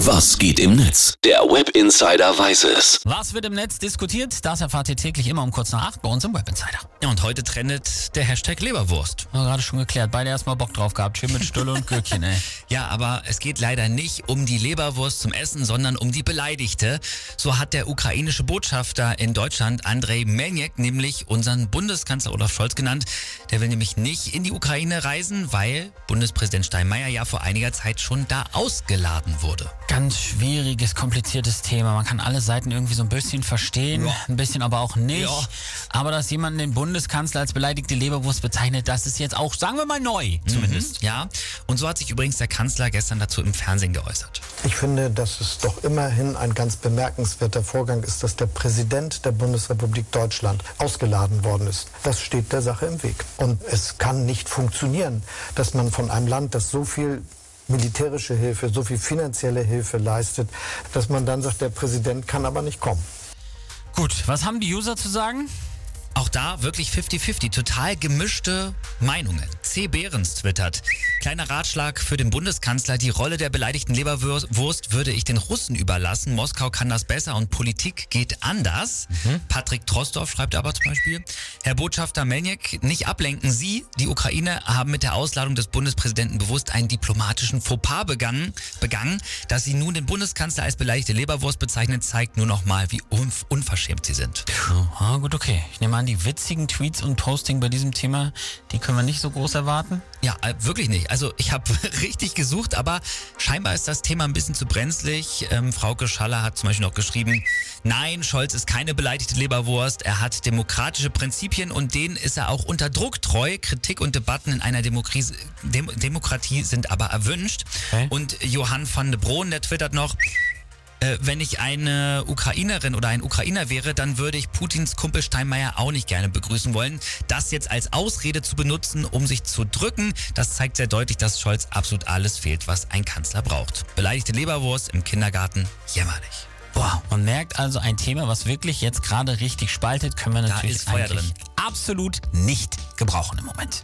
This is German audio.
Was geht im Netz? Der Web Insider weiß es. Was wird im Netz diskutiert? Das erfahrt ihr täglich immer um kurz nach acht bei uns im Web Insider. Ja, und heute trendet der Hashtag Leberwurst. Haben wir gerade schon geklärt. Beide erstmal Bock drauf gehabt. Schön mit Stulle und Gürkchen, ey. Ja, aber es geht leider nicht um die Leberwurst zum Essen, sondern um die Beleidigte. So hat der ukrainische Botschafter in Deutschland, Andrei Melniak, nämlich unseren Bundeskanzler Olaf Scholz genannt. Der will nämlich nicht in die Ukraine reisen, weil Bundespräsident Steinmeier ja vor einiger Zeit schon da ausgeladen wurde. Ganz schwieriges, kompliziertes Thema. Man kann alle Seiten irgendwie so ein bisschen verstehen, Ja. ein bisschen aber auch nicht. Ja. Aber dass jemand den Bundeskanzler als beleidigte Leberwurst bezeichnet, das ist jetzt auch, sagen wir mal, neu zumindest. Ja, und so hat sich übrigens der Kanzler gestern dazu im Fernsehen geäußert. Ich finde, dass es doch immerhin ein ganz bemerkenswerter Vorgang ist, dass der Präsident der Bundesrepublik Deutschland ausgeladen worden ist. Das steht der Sache im Weg. Und es kann nicht funktionieren, dass man von einem Land, das so viel militärische Hilfe, so viel finanzielle Hilfe leistet, dass man dann sagt, der Präsident kann aber nicht kommen. Gut, was haben die User zu sagen? Auch da wirklich 50-50, total gemischte Meinungen. C. Behrens twittert. Kleiner Ratschlag für den Bundeskanzler, die Rolle der beleidigten Leberwurst würde ich den Russen überlassen. Moskau kann das besser und Politik geht anders. Patrick Trostorf schreibt aber zum Beispiel, Herr Botschafter Melniak, nicht ablenken Sie, die Ukrainer haben mit der Ausladung des Bundespräsidenten bewusst einen diplomatischen Fauxpas begangen, begangen. Dass Sie nun den Bundeskanzler als beleidigte Leberwurst bezeichnen, zeigt nur noch mal, wie unv unverschämt Sie sind. Ah, gut, okay. Ich nehme an, die witzigen Tweets und Posting bei diesem Thema, die können wir nicht so groß erwarten. Ja, äh, wirklich nicht. Also ich habe richtig gesucht, aber scheinbar ist das Thema ein bisschen zu brenzlig. Ähm, Frauke Schaller hat zum Beispiel noch geschrieben, nein, Scholz ist keine beleidigte Leberwurst. Er hat demokratische Prinzipien und denen ist er auch unter Druck treu. Kritik und Debatten in einer Demokratie, Dem Demokratie sind aber erwünscht. Okay. Und Johann van de Broen, der twittert noch, äh, wenn ich eine Ukrainerin oder ein Ukrainer wäre, dann würde ich Putins Kumpel Steinmeier auch nicht gerne begrüßen wollen. Das jetzt als Ausrede zu benutzen, um sich zu drücken, das zeigt sehr deutlich, dass Scholz absolut alles fehlt, was ein Kanzler braucht. Beleidigte Leberwurst im Kindergarten, jämmerlich. Boah, man merkt also ein Thema, was wirklich jetzt gerade richtig spaltet, können wir natürlich ist Feuer drin. absolut nicht gebrauchen im Moment.